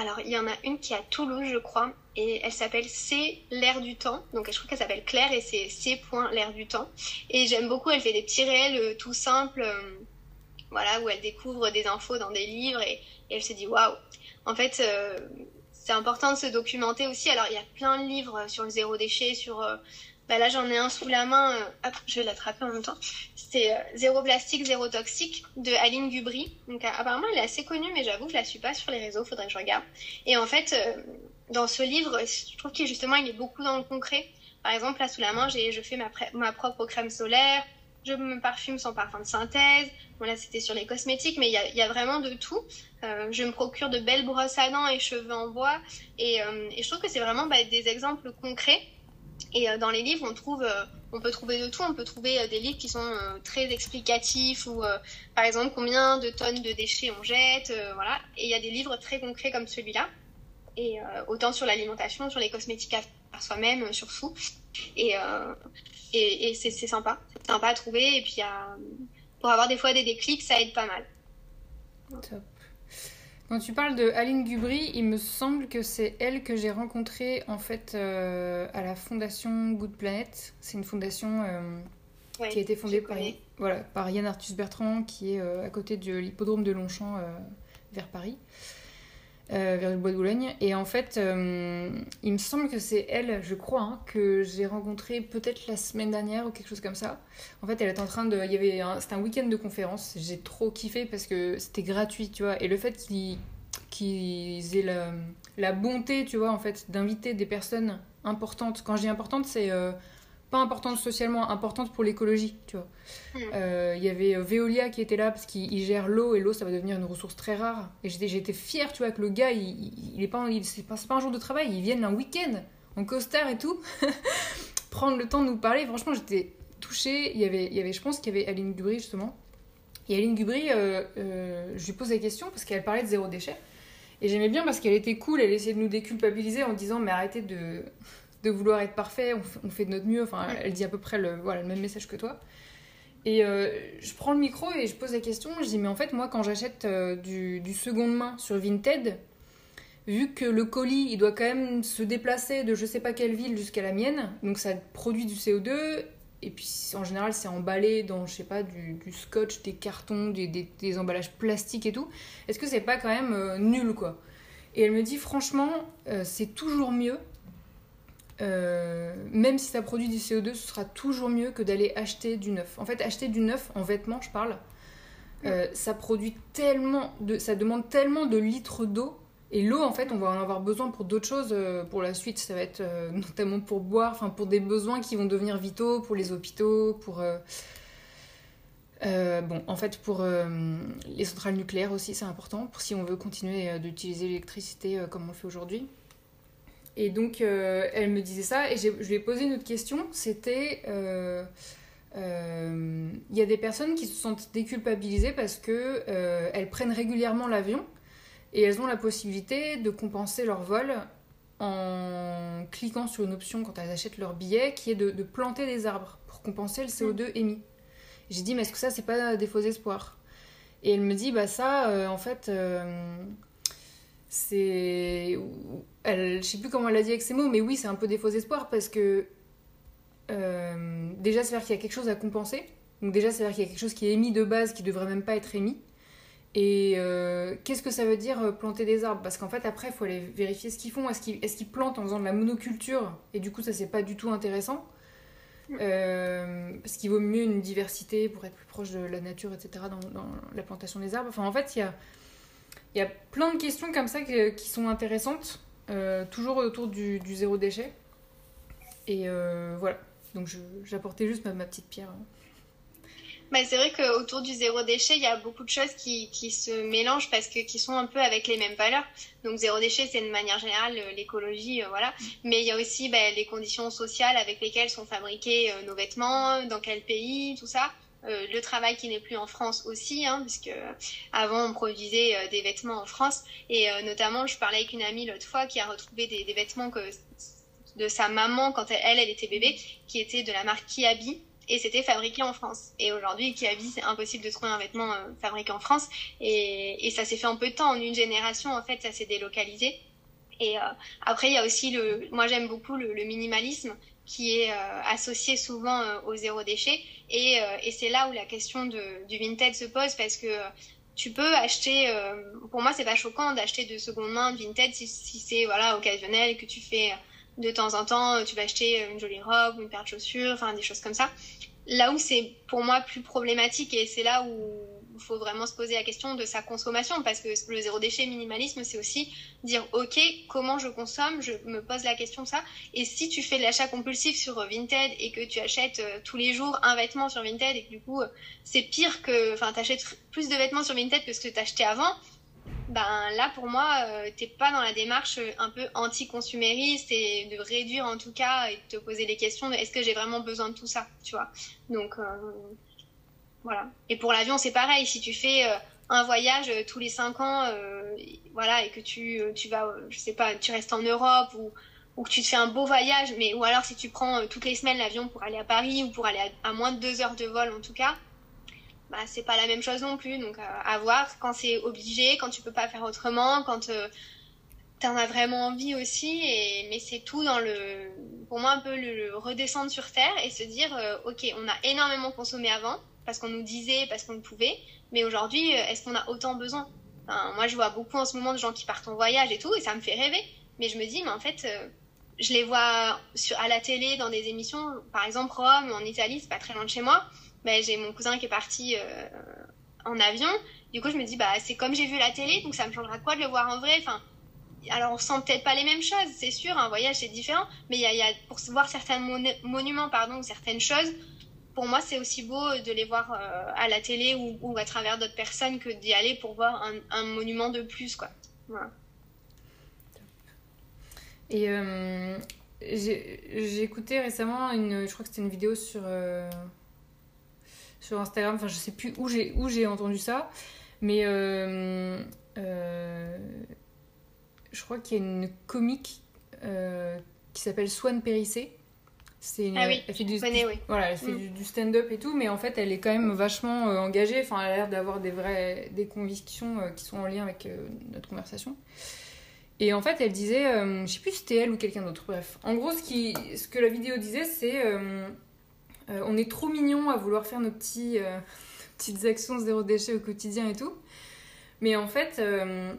alors, il y en a une qui est à Toulouse, je crois, et elle s'appelle C'est l'air du temps. Donc, je crois qu'elle s'appelle Claire et c'est C. l'air du temps. Et j'aime beaucoup, elle fait des petits réels euh, tout simples, euh, voilà, où elle découvre des infos dans des livres et, elle se dit waouh. En fait, euh, c'est important de se documenter aussi. Alors, il y a plein de livres sur le zéro déchet, sur bah là, j'en ai un sous la main. Euh, je vais l'attraper en même temps. C'est euh, Zéro plastique, zéro toxique de Aline Gubry. Donc, euh, apparemment, elle est assez connue, mais j'avoue que je la suis pas sur les réseaux. Faudrait que je regarde. Et en fait, dans ce livre, je trouve qu'il justement, il est beaucoup dans le concret. Par exemple, là, sous la main, j'ai, je fais ma, ma propre crème solaire. Je me parfume sans parfum de synthèse. Bon, là, c'était sur les cosmétiques, mais il y a, y a, vraiment de tout. je me procure de belles brosses à dents et cheveux en bois. Et, et je trouve que c'est vraiment bah, des exemples concrets et euh, dans les livres, on trouve, euh, on peut trouver de tout. On peut trouver euh, des livres qui sont très explicatifs ou, par exemple, combien de tonnes de déchets on jette, voilà. Et il y a des livres très concrets comme celui-là. Et autant sur l'alimentation, sur les cosmétiques à faire soi-même, sur tout. Et, et, c'est sympa, c'est sympa à trouver. Et puis, pour avoir des fois des déclics, ça aide pas mal. Quand tu parles de Aline Gubry, il me semble que c'est elle que j'ai rencontrée en fait euh, à la fondation Good Planet. C'est une fondation euh, qui a été fondée par, voilà, par Yann Arthus Bertrand, qui est euh, à côté de l'hippodrome de Longchamp vers Paris, vers le bois d'Oulogne. Et en fait, il me semble que c'est elle, je crois, hein, que j'ai rencontrée peut-être la semaine dernière ou quelque chose comme ça. En fait, elle est en train de. Il y avait C'était un week-end de conférence. J'ai trop kiffé parce que c'était gratuit, tu vois. Et le fait qu'ils aient la, bonté, tu vois, en fait, d'inviter des personnes importante. Quand je dis importante, c'est pas importante socialement, importante pour l'écologie, tu vois. Hmm. Euh, il y avait euh, Veolia qui était là parce qu'il gère l'eau et l'eau ça va devenir une ressource très rare. Et j'étais fière, tu vois, que le gars, il, il est pas, c'est pas, pas, un jour de travail, il vient un week-end en costard et tout, prendre le temps de nous parler. Franchement, j'étais touchée. Il y avait, il y avait, je pense qu'il y avait Aline Gubry justement. Et Aline Gubry, euh, je lui pose la question parce qu'elle parlait de zéro déchet. Et j'aimais bien parce qu'elle était cool, elle essayait de nous déculpabiliser en disant mais arrêtez de de vouloir être parfait, on, fait de notre mieux. Enfin, elle dit à peu près le, voilà, le même message que toi. Et euh, je prends le micro et je pose la question. Je dis, mais en fait, moi, quand j'achète euh, du, du seconde main sur Vinted, vu que le colis, il doit quand même se déplacer de je sais pas quelle ville jusqu'à la mienne, donc ça produit du CO2. Et puis en général, c'est emballé dans, je sais pas, du, du scotch, des cartons, des, des, emballages plastiques et tout. Est-ce que c'est pas quand même euh, nul, quoi? Et elle me dit, franchement, c'est toujours mieux euh, même si ça produit du CO2, ce sera toujours mieux que d'aller acheter du neuf. En fait, acheter du neuf en vêtements, je parle, euh, ça produit tellement de, ça demande tellement de litres d'eau. Et l'eau, en fait, on va en avoir besoin pour d'autres choses euh, pour la suite. Ça va être notamment pour boire, enfin pour des besoins qui vont devenir vitaux, pour les hôpitaux, pour bon, en fait, pour les centrales nucléaires aussi, c'est important, pour si on veut continuer d'utiliser l'électricité comme on le fait aujourd'hui. Et donc, euh, elle me disait ça, et je lui ai posé une autre question, c'était... Euh, euh, il y a des personnes qui se sentent déculpabilisées parce que elles prennent régulièrement l'avion et elles ont la possibilité de compenser leur vol en cliquant sur une option quand elles achètent leur billet qui est de, de planter des arbres pour compenser le CO2 émis. J'ai dit mais est-ce que ça c'est pas des faux espoirs? Et elle me dit bah ça en fait c'est. Elle, je sais plus comment elle a dit avec ces mots, mais oui, c'est un peu des faux espoirs parce que. Euh, déjà, c'est-à-dire qu'il y a quelque chose à compenser. Donc, déjà, c'est-à-dire qu'il y a quelque chose qui est émis de base qui devrait même pas être émis. Et euh, qu'est-ce que ça veut dire euh, planter des arbres? Parce qu'en fait, après, il faut aller vérifier ce qu'ils font. Est-ce qu'ils est plantent en faisant de la monoculture? Et du coup, ça, c'est pas du tout intéressant. parce qu'il vaut mieux une diversité pour être plus proche de la nature, etc., dans, dans la plantation des arbres. Enfin, en fait, il y a il y a plein de questions comme ça qui, sont intéressantes, euh, toujours autour du, zéro déchet. Et euh, voilà, donc j'apportais juste ma, petite pierre. Bah, c'est vrai qu'autour du zéro déchet, il y a beaucoup de choses qui, qui, se mélangent parce que qui sont un peu avec les mêmes valeurs. Donc zéro déchet, c'est de manière générale euh, l'écologie, voilà. Mais il y a aussi bah, les conditions sociales avec lesquelles sont fabriqués nos vêtements, dans quel pays, tout ça. Euh, le travail qui n'est plus en France aussi, hein, puisque avant on produisait euh, des vêtements en France et euh, notamment je parlais avec une amie l'autre fois qui a retrouvé des, vêtements de sa maman quand elle, elle, était bébé, qui étaient de la marque Kiabi et c'était fabriqué en France. Et aujourd'hui Kiabi c'est impossible de trouver un vêtement fabriqué en France et, et ça s'est fait en peu de temps, en une génération en fait ça s'est délocalisé. Et après il y a aussi le, moi j'aime beaucoup le minimalisme qui est euh, associé souvent euh, au zéro déchet. Et, euh, et c'est là où la question de, du vintage se pose parce que tu peux acheter, pour moi c'est pas choquant d'acheter de seconde main de vintage si, si c'est voilà occasionnel que tu fais de temps en temps, tu vas acheter une jolie robe, une paire de chaussures, enfin des choses comme ça. Là où c'est pour moi plus problématique et c'est là où il faut vraiment se poser la question de sa consommation parce que le zéro déchet minimalisme, c'est aussi dire ok, comment je consomme, je me pose la question ça. Et si tu fais de l'achat compulsif sur Vinted et que tu achètes euh, tous les jours un vêtement sur Vinted et que du coup euh, c'est pire que, enfin, tu achètes plus de vêtements sur Vinted que ce que tu achetais avant, ben là pour moi euh, t'es pas dans la démarche un peu anti-consumériste et de réduire en tout cas et de te poser les questions de est-ce que j'ai vraiment besoin de tout ça tu vois donc Et pour l'avion, c'est pareil. Si tu fais euh, un voyage euh, tous les cinq ans, euh, voilà, et que tu, tu vas, je sais pas, tu restes en Europe ou, ou que tu te fais un beau voyage, mais ou alors si tu prends toutes les semaines l'avion pour aller à Paris ou pour aller à, moins de deux heures de vol en tout cas, bah c'est pas la même chose non plus. Donc à voir quand c'est obligé, quand tu peux pas faire autrement, quand tu en as vraiment envie aussi. Et mais c'est tout dans le, pour moi un peu le, redescendre sur terre et se dire, ok, on a énormément consommé avant parce qu'on nous disait, parce qu'on pouvait. Mais aujourd'hui, euh, est-ce qu'on a autant besoin? Moi, je vois beaucoup en ce moment de gens qui partent en voyage et tout, et ça me fait rêver. Mais je me dis, mais en fait, euh, je les vois à la télé dans des émissions, par exemple Rome, en Italie, c'est pas très loin de chez moi. Ben, j'ai mon cousin qui est parti euh, en avion. Du coup, je me dis, bah, c'est comme j'ai vu la télé, donc ça me changera quoi de le voir en vrai? Enfin, alors on sent peut-être pas les mêmes choses, c'est sûr, un voyage c'est différent, mais il y a, y a, pour voir certains monuments, pardon, ou certaines choses, pour moi c'est aussi beau de les voir euh, à la télé ou, à travers d'autres personnes que d'y aller pour voir un, monument de plus, quoi. Et euh, j'ai écouté récemment une, je crois que c'était une vidéo sur euh, sur Instagram, enfin je sais plus où j'ai où j'ai entendu ça, mais euh, euh, je crois qu'il y a une comique euh, qui s'appelle Swan Périssé. C'est une, ah oui, elle fait du, connais, oui. voilà, elle fait mm. du, stand-up et tout, mais en fait elle est quand même vachement engagée. Enfin, elle a l'air d'avoir des vraies des convictions qui sont en lien avec notre conversation. Et en fait, elle disait, je sais plus si c'était elle ou quelqu'un d'autre, bref. En gros, ce, qui, ce que la vidéo disait, c'est on est trop mignon à vouloir faire nos petits, petites actions zéro déchet au quotidien et tout. Mais en fait, euh,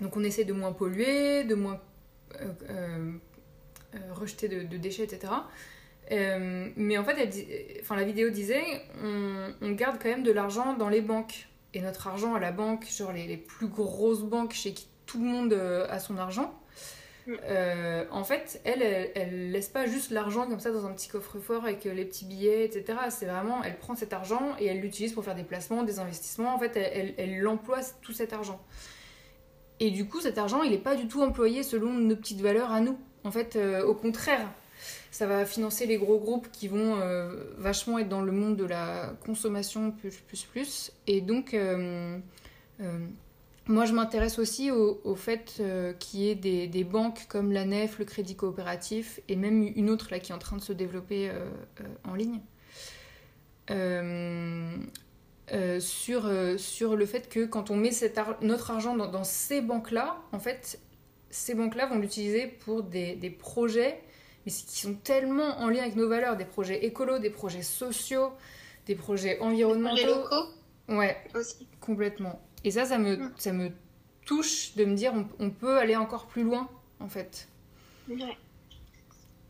donc on essaie de moins polluer, de moins euh, euh, rejeter de, déchets, etc. mais en fait, elle, enfin, la vidéo disait, on, on, garde quand même de l'argent dans les banques. Et notre argent à la banque, genre les, les plus grosses banques chez qui tout le monde a son argent, euh, en fait, elle, elle, laisse pas juste l'argent comme ça dans un petit coffre-fort avec les petits billets, etc. C'est vraiment, elle prend cet argent et elle l'utilise pour faire des placements, des investissements. En fait, elle, elle, emploie tout cet argent. Et du coup, cet argent, il n'est pas du tout employé selon nos petites valeurs à nous. En fait, euh, au contraire, ça va financer les gros groupes qui vont euh, vachement être dans le monde de la consommation plus, plus, plus. Et donc, moi, je m'intéresse aussi au, fait euh, qu'il y ait des, banques comme la NEF, le Crédit Coopératif, et même une autre qui est en train de se développer euh, euh, en ligne, sur, le fait que quand on met notre argent dans, ces banques-là, en fait, ces banques-là vont l'utiliser pour des, projets mais qui sont tellement en lien avec nos valeurs, des projets écolos, des projets sociaux, des projets environnementaux. Des locaux Ouais, aussi. complètement. Et ça, ça me, ça me touche de me dire on, peut aller encore plus loin, en fait. Ouais.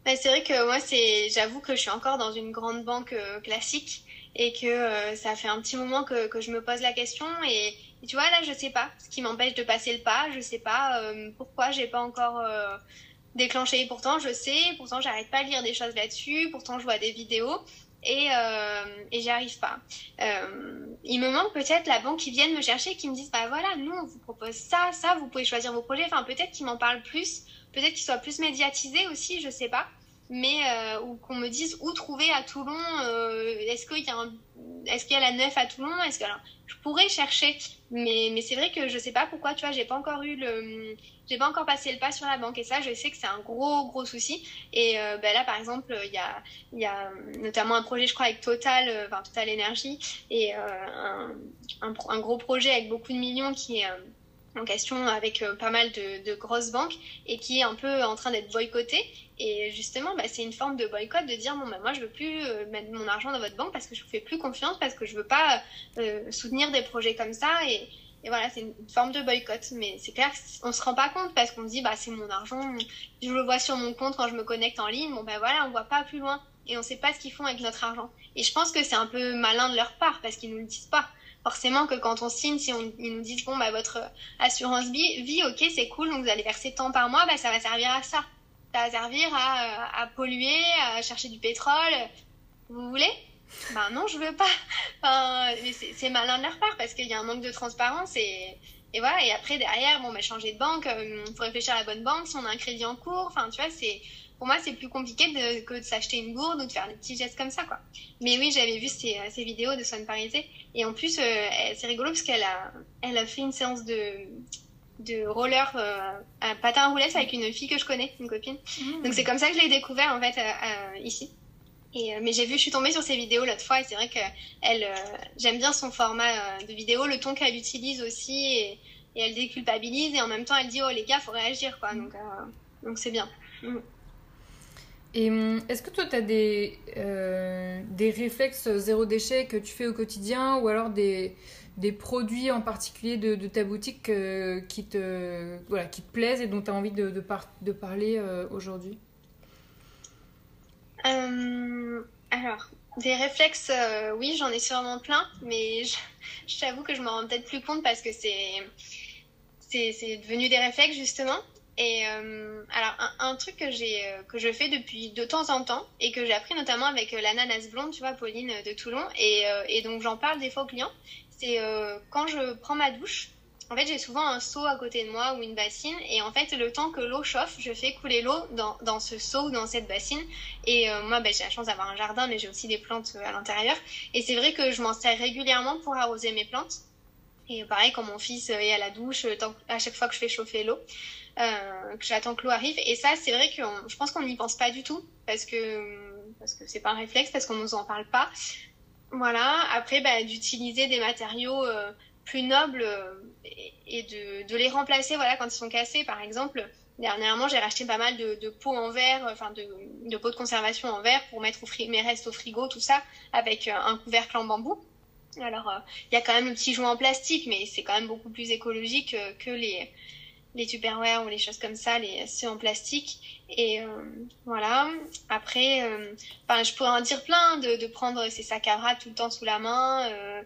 Bah, c'est vrai que moi, c'est, j'avoue que je suis encore dans une grande banque euh, classique et que euh, ça fait un petit moment que, que, je me pose la question et, tu vois là, je sais pas ce qui m'empêche de passer le pas, je sais pas euh, pourquoi j'ai pas encore déclenché. Pourtant, je sais, pourtant, j'arrête pas de lire des choses là-dessus, pourtant, je vois des vidéos et, euh, et j'y arrive pas. Euh, il me manque peut-être la banque qui vienne me chercher, qui me dise bah voilà, nous on vous propose ça, ça, vous pouvez choisir vos projets. Enfin peut-être qu'ils m'en parlent plus, peut-être qu'ils soient plus médiatisés aussi, je sais pas. Mais euh, ou qu'on me dise où trouver à Toulon. Est-ce qu'il y a un, est-ce qu'il y a la neuf à Toulon Est-ce que alors, je pourrais chercher, mais mais c'est vrai que je sais pas pourquoi. Tu vois, j'ai pas encore eu le j'ai pas encore passé le pas sur la banque et ça je sais que c'est un gros gros souci et euh, ben là par exemple il y a y a notamment un projet je crois avec Total euh, Total Énergie et euh, un, un, gros projet avec beaucoup de millions qui est en question avec pas mal de, grosses banques et qui est un peu en train d'être boycotté et justement bah, c'est une forme de boycott de dire bon bah, moi je veux plus mettre mon argent dans votre banque parce que je vous fais plus confiance parce que je veux pas soutenir des projets comme ça et voilà, c'est une forme de boycott. Mais c'est clair qu'on se rend pas compte parce qu'on se dit, bah, c'est mon argent, je le vois sur mon compte quand je me connecte en ligne. Bon, ben voilà, on voit pas plus loin et on sait pas ce qu'ils font avec notre argent. Et je pense que c'est un peu malin de leur part parce qu'ils nous le disent pas. Forcément que quand on signe, si on, ils nous disent, bon, bah, votre assurance vie, vie ok, c'est cool, donc vous allez verser tant par mois, bah, ça va servir à ça. Ça va servir à, polluer, à chercher du pétrole. Vous voulez? Ben non, je veux pas. C'est malin de leur part parce qu'il y a un manque de transparence et, voilà. Et après, derrière, bon, bah, changer de banque, il euh, faut réfléchir à la bonne banque si on a un crédit en cours. Enfin, tu vois, c'est pour moi, c'est plus compliqué que de s'acheter une gourde ou de faire des petits gestes comme ça, quoi. Mais oui, j'avais vu ces, ces, vidéos de Swan Parisé. Et en plus, euh, c'est rigolo parce qu'elle a, elle a fait une séance de, de roller euh, à patin à roulettes avec une fille que je connais, une copine. Mmh. Donc c'est comme ça que je l'ai découvert, en fait, ici. Et, euh, mais j'ai vu, je suis tombée sur ses vidéos l'autre fois et c'est vrai que elle, euh, j'aime bien son format euh, de vidéo, le ton qu'elle utilise aussi et, et, elle déculpabilise et en même temps elle dit oh les gars faut réagir quoi donc donc c'est bien. Mm. Et hum, est-ce que toi tu as des des réflexes zéro déchet que tu fais au quotidien ou alors des des produits en particulier de, ta boutique qui te voilà qui te plaisent et dont tu as envie de, de, par de parler aujourd'hui? Euh, alors, des réflexes, euh, oui, j'en ai sûrement plein, mais je, t'avoue que je m'en rends peut-être plus compte parce que c'est, devenu des réflexes justement. Et euh, alors un, truc que euh, que je fais depuis de temps en temps et que j'ai appris notamment avec euh, l'ananas blonde, tu vois, Pauline de Toulon, et, et donc j'en parle des fois aux clients, c'est quand je prends ma douche. En fait, j'ai souvent un seau à côté de moi ou une bassine, et en fait, le temps que l'eau chauffe, je fais couler l'eau dans, dans ce seau ou dans cette bassine. Et moi, ben, j'ai la chance d'avoir un jardin, mais j'ai aussi des plantes à l'intérieur. Et c'est vrai que je m'en sers régulièrement pour arroser mes plantes. Et pareil, quand mon fils est à la douche, à chaque fois que je fais chauffer l'eau. Euh, que j'attends que l'eau arrive. Et ça, c'est vrai que je pense qu'on n'y pense pas du tout parce que parce que c'est pas un réflexe, parce qu'on nous en parle pas. Voilà. Après, bah, d'utiliser des matériaux euh, plus nobles euh, et, de, les remplacer, voilà, quand ils sont cassés, par exemple. Dernièrement, j'ai racheté pas mal de, pots en verre, enfin de, de, pots de conservation en verre pour mettre mes restes au frigo, tout ça, avec un couvercle en bambou. Alors, il y a quand même le petit joint en plastique, mais c'est quand même beaucoup plus écologique que les, les Tupperware ou les choses comme ça, les ceux en plastique. Et euh, voilà. Après, euh, je pourrais en dire plein de, prendre ces sacs à bras tout le temps sous la main. Euh,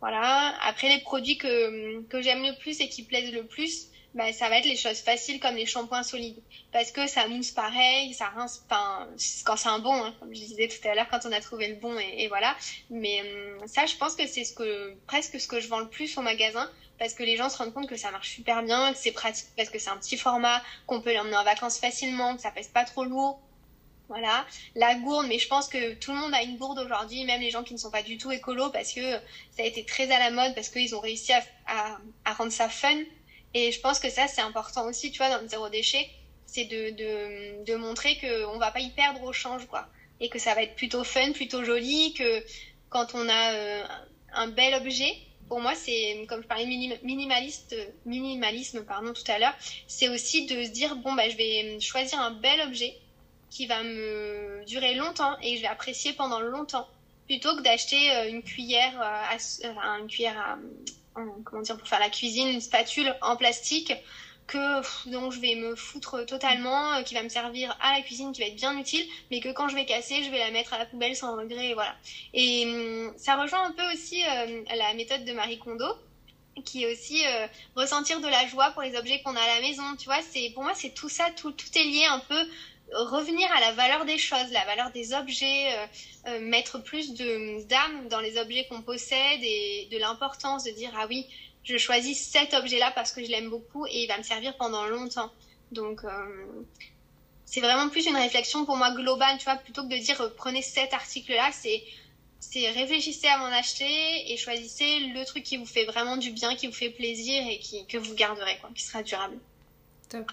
voilà. Après, les produits que, que j'aime le plus et qui plaisent le plus, bah, ça va être les choses faciles comme les shampoings solides. Parce que ça mousse pareil, ça rince, enfin, quand c'est un bon, hein, comme je disais tout à l'heure, quand on a trouvé le bon, et, voilà. Mais ça, je pense que c'est ce que, presque ce que je vends le plus au magasin parce que les gens se rendent compte que ça marche super bien, que c'est pratique parce que c'est un petit format, qu'on peut l'emmener en vacances facilement, que ça pèse pas trop lourd. Voilà, la gourde, mais je pense que tout le monde a une gourde aujourd'hui, même les gens qui ne sont pas du tout écolo, parce que ça a été très à la mode, parce qu'ils ont réussi à, rendre ça fun. Et je pense que ça, c'est important aussi, tu vois, dans le zéro déchet, c'est de, de, de montrer qu'on va pas y perdre au change, quoi. Et que ça va être plutôt fun, plutôt joli, que quand on a euh, un bel objet, pour moi, c'est comme je parlais minimaliste, minimalisme pardon tout à l'heure, c'est aussi de se dire bon bah je vais choisir un bel objet qui va me durer longtemps et que je vais apprécier pendant longtemps. Plutôt que d'acheter euh, une cuillère euh, à, une cuillère comment dire pour faire la cuisine, une spatule en plastique que je vais me foutre totalement, euh, qui va me servir à la cuisine, qui va être bien utile, mais que quand je vais casser, je vais la mettre à la poubelle sans regret, et voilà. Et hum, ça rejoint un peu aussi euh, la méthode de Marie Kondo, qui est aussi euh, ressentir de la joie pour les objets qu'on a à la maison. Tu vois, c'est pour moi c'est tout ça, tout, tout est lié un peu revenir à la valeur des choses, la valeur des objets, mettre plus de d'âme dans les objets qu'on possède et de l'importance de dire ah oui je choisis cet objet-là parce que je l'aime beaucoup et il va me servir pendant longtemps. Donc, euh, c'est vraiment plus une réflexion pour moi globale, tu vois, plutôt que de dire euh, prenez cet article-là, c'est c'est réfléchissez à m'en acheter et choisissez le truc qui vous fait vraiment du bien, qui vous fait plaisir et qui, que vous garderez, quoi, qui sera durable. Top.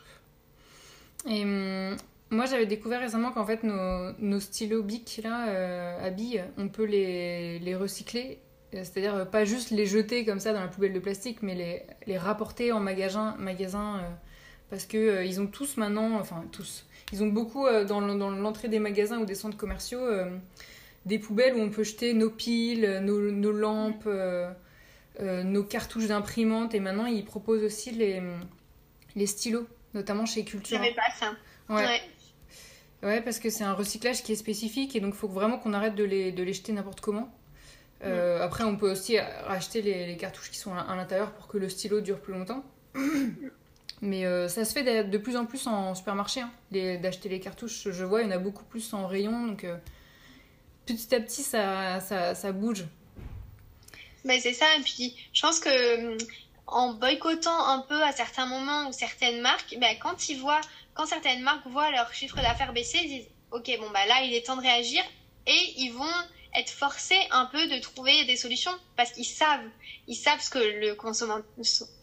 Et hum, moi, j'avais découvert récemment qu'en fait, nos, stylos Bic, là, euh, à billes, on peut les recycler c'est-à-dire euh, pas juste les jeter comme ça dans la poubelle de plastique, mais les, les rapporter en magasin, magasin euh, parce que euh, ils ont tous maintenant, enfin tous, ils ont beaucoup dans l'entrée des magasins ou des centres commerciaux des poubelles où on peut jeter nos piles, nos, nos lampes, nos cartouches d'imprimante, et maintenant ils proposent aussi les, les stylos, notamment chez Culture. Je pas ça. Ouais. ouais. parce que c'est un recyclage qui est spécifique et donc il faut vraiment qu'on arrête de les, de les jeter n'importe comment. Euh, après, on peut aussi racheter les, cartouches qui sont à, l'intérieur pour que le stylo dure plus longtemps. Mais euh, ça se fait de plus en plus en supermarché, hein, d'acheter les cartouches. Je vois, il y en a beaucoup plus en rayon. Donc, euh, petit à petit, ça, ça, ça bouge. Mais c'est ça. Et puis, je pense que en boycottant un peu à certains moments ou certaines marques, ben, quand ils voient, quand certaines marques voient leur chiffre d'affaires baisser, ils disent Ok, bon, bah là, il est temps de réagir. Et ils vont être forcés un peu de trouver des solutions parce qu'ils savent, ils savent ce que le consommateur,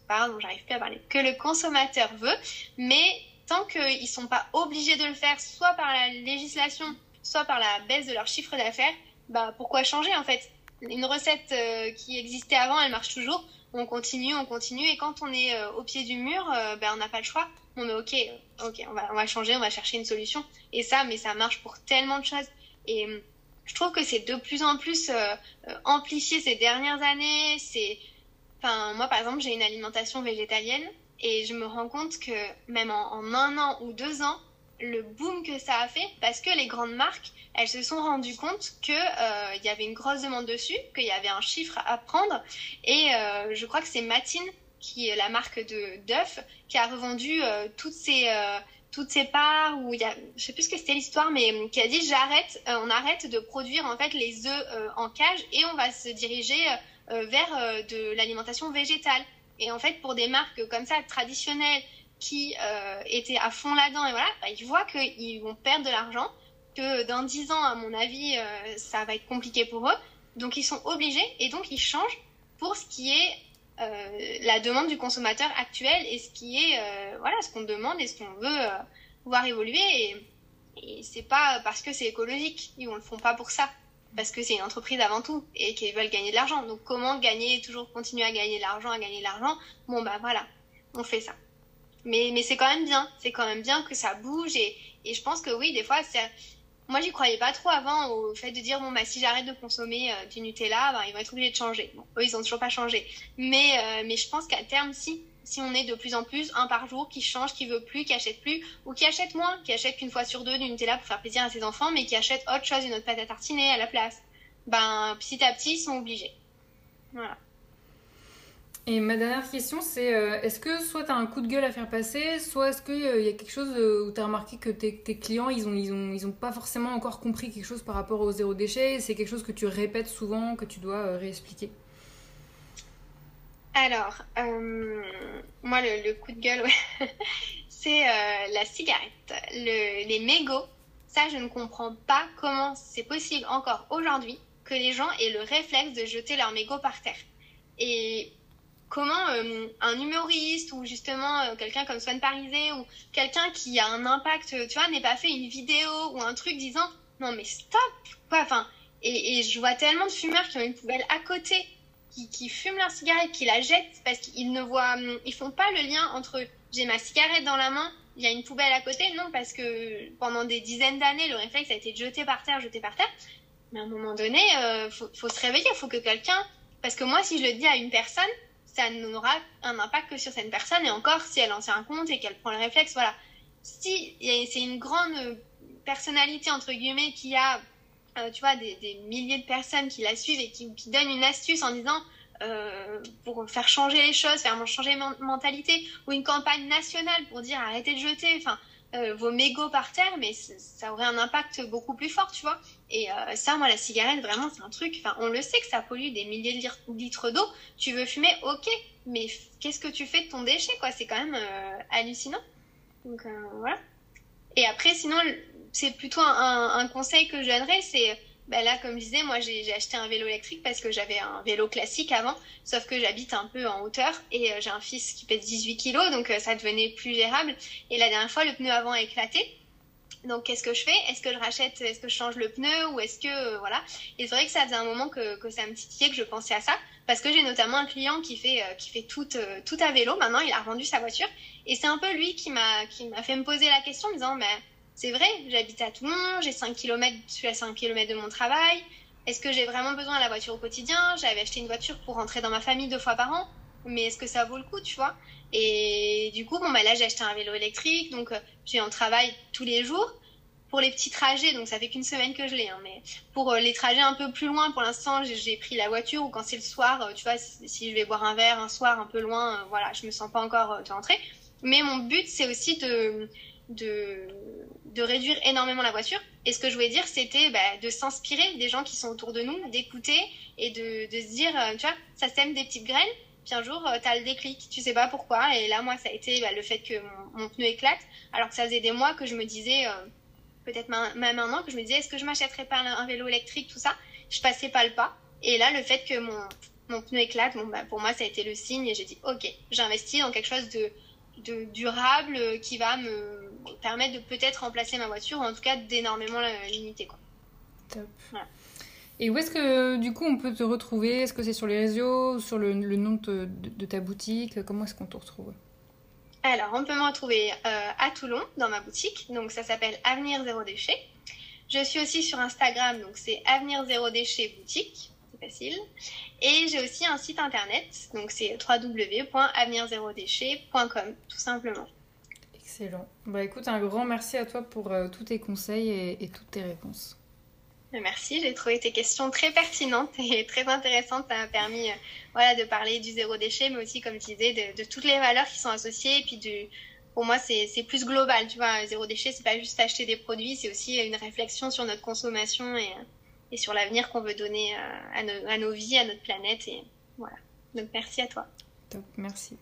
pardon, j'arrive plus à parler, que le consommateur veut, mais tant qu'ils sont pas obligés de le faire, soit par la législation, soit par la baisse de leur chiffre d'affaires, bah pourquoi changer en fait? Une recette euh, qui existait avant, elle marche toujours. On continue, on continue, et quand on est euh, au pied du mur, euh, ben on n'a pas le choix. On est ok, ok, on va, on va changer, on va chercher une solution. Et ça, mais ça marche pour tellement de choses. Et je trouve que c'est de plus en plus euh, euh, amplifié ces dernières années. C'est, enfin, moi par exemple, j'ai une alimentation végétalienne et je me rends compte que même en, un an ou deux ans, le boom que ça a fait, parce que les grandes marques, elles se sont rendues compte qu'il euh, y avait une grosse demande dessus, qu'il y avait un chiffre à prendre. Et je crois que c'est Matine qui est la marque de d'œufs, qui a revendu toutes ses toutes ces parts où il y a, je sais plus ce que c'était l'histoire, mais qui a dit j'arrête, on arrête de produire en fait les œufs en cage et on va se diriger vers de l'alimentation végétale. Et en fait, pour des marques comme ça traditionnelles qui étaient à fond là-dedans et voilà, bah, ils voient qu'ils vont perdre de l'argent, que dans 10 ans, à mon avis, ça va être compliqué pour eux. Donc ils sont obligés et donc ils changent pour ce qui est euh, la demande du consommateur actuel et ce qui est euh, voilà ce qu'on demande et ce qu'on veut euh, voir évoluer. Et, et c'est pas parce que c'est écologique ils ne le font pas pour ça. Parce que c'est une entreprise avant tout et qu'ils veulent gagner de l'argent. Donc comment gagner toujours continuer à gagner de l'argent à gagner de l'argent? Bon bah voilà on fait ça. Mais mais c'est quand même bien. C'est quand même bien que ça bouge et, et je pense que oui des fois moi, j'y croyais pas trop avant au fait de dire bon bah si j'arrête de consommer euh, du Nutella, bah, ils vont être obligés de changer. Bon, eux, ils ont toujours pas changé. Mais euh, mais je pense qu'à terme, si si on est de plus en plus un par jour qui change, qui veut plus, qui achète plus, ou qui achète moins, qui achète qu'une fois sur deux du Nutella pour faire plaisir à ses enfants, mais qui achète autre chose, une autre pâte à tartiner à la place, ben petit à petit, ils sont obligés. Voilà. Et ma dernière question, c'est euh, est-ce que soit tu as un coup de gueule à faire passer, soit est-ce qu'il euh, y a quelque chose euh, où tu as remarqué que tes, clients, ils n'ont ils ont, ils ont pas forcément encore compris quelque chose par rapport au zéro déchet C'est quelque chose que tu répètes souvent, que tu dois réexpliquer? Alors, moi, le, coup de gueule, c'est la cigarette. Le, les mégots, ça, je ne comprends pas comment c'est possible encore aujourd'hui que les gens aient le réflexe de jeter leurs mégots par terre. Et comment euh, un humoriste ou justement euh, quelqu'un comme Swan Parisé ou quelqu'un qui a un impact, tu vois, n'ait pas fait une vidéo ou un truc disant non mais stop quoi, enfin et, je vois tellement de fumeurs qui ont une poubelle à côté, qui, qui fument leur cigarette, qui la jettent parce qu'ils ne voient, hum, ils font pas le lien entre j'ai ma cigarette dans la main, il y a une poubelle à côté, non parce que pendant des dizaines d'années le réflexe a été jeter par terre, jeter par terre, mais à un moment donné, euh, faut, faut se réveiller, il faut que quelqu'un, parce que moi si je le dis à une personne ça n'aura un impact que sur cette personne, et encore si elle en tient compte et qu'elle prend le réflexe, voilà. Si c'est une grande personnalité, entre guillemets, qui a, euh, tu vois, des, milliers de personnes qui la suivent et qui, qui donnent une astuce en disant, euh, pour faire changer les choses, faire changer mentalité, ou une campagne nationale pour dire arrêtez de jeter, enfin, euh, vos mégots par terre, mais ça aurait un impact beaucoup plus fort, tu vois. Et euh, ça, moi, la cigarette, vraiment, c'est un truc. Enfin, on le sait que ça pollue des milliers de litres d'eau. Tu veux fumer, ok, mais qu'est-ce que tu fais de ton déchet, quoi? C'est quand même euh, hallucinant. Donc voilà. Et après, sinon, c'est plutôt un, conseil que je donnerais, c'est bah là, comme je disais, moi j'ai acheté un vélo électrique parce que j'avais un vélo classique avant, sauf que j'habite un peu en hauteur et euh, j'ai un fils qui pèse 18 kilos, donc euh, ça devenait plus gérable. Et la dernière fois, le pneu avant a éclaté. Donc qu'est-ce que je fais? Est-ce que je rachète Est-ce que je change le pneu ou est-ce que euh, voilà. Et c'est vrai que ça faisait un moment que, que ça me titillait que je pensais à ça parce que j'ai notamment un client qui fait qui fait tout tout à vélo. Maintenant, il a revendu sa voiture. Et c'est un peu lui qui m'a qui m'a fait me poser la question en me disant mais c'est vrai, j'habite à Toulon, j'ai 5 km, je suis à 5 km de mon travail. Est-ce que j'ai vraiment besoin de la voiture au quotidien? J'avais acheté une voiture pour rentrer dans ma famille deux fois par an, mais est-ce que ça vaut le coup, tu vois? Et du coup, bon, bah là, j'ai acheté un vélo électrique, donc euh, j'ai un travail tous les jours. Pour les petits trajets, donc ça fait qu'une semaine que je l'ai, hein, mais pour euh, les trajets un peu plus loin, pour l'instant, j'ai pris la voiture ou quand c'est le soir, euh, tu vois, si, je vais boire un verre un soir un peu loin, voilà, je me sens pas encore de rentrer. Mais mon but, c'est aussi de, de de réduire énormément la voiture. Et ce que je voulais dire, c'était bah, de s'inspirer des gens qui sont autour de nous, d'écouter et de, de, se dire, tu vois, ça sème des petites graines. Puis un jour, euh, tu as le déclic, tu sais pas pourquoi. Et là, moi, ça a été bah, le fait que mon, pneu éclate, alors que ça faisait des mois que je me disais, euh, peut-être même un an, que je me disais, est-ce que je m'achèterais pas un, vélo électrique, tout ça? Je passais pas le pas. Et là, le fait que mon, mon pneu éclate, bon, bah, pour moi, ça a été le signe. Et j'ai dit, ok, j'investis dans quelque chose de, de durable qui va me permettre de peut-être remplacer ma voiture ou en tout cas d'énormément la limiter. Quoi. Top. Et où est-ce que du coup on peut te retrouver? Est-ce que c'est sur les réseaux, sur le, nom de, ta boutique? Comment est-ce qu'on te retrouve? Alors on peut me retrouver euh, à Toulon dans ma boutique, donc ça s'appelle Avenir Zéro Déchet. Je suis aussi sur Instagram, donc c'est Avenir Zéro Déchet Boutique, c'est facile. Et j'ai aussi un site internet, donc c'est www.avenirzérodéchet.com, tout simplement. Excellent. Bah écoute, un grand merci à toi pour euh, tous tes conseils et, toutes tes réponses. Merci, j'ai trouvé tes questions très pertinentes et très intéressantes. Ça m'a permis euh, voilà, de parler du zéro déchet, mais aussi, comme tu disais, de, toutes les valeurs qui sont associées. Et puis, pour moi, c'est plus global. Tu vois, zéro déchet, c'est pas juste acheter des produits, c'est aussi une réflexion sur notre consommation et, et sur l'avenir qu'on veut donner euh, à nos, à nos vies, à notre planète. Et voilà. Donc, merci à toi. Top, merci.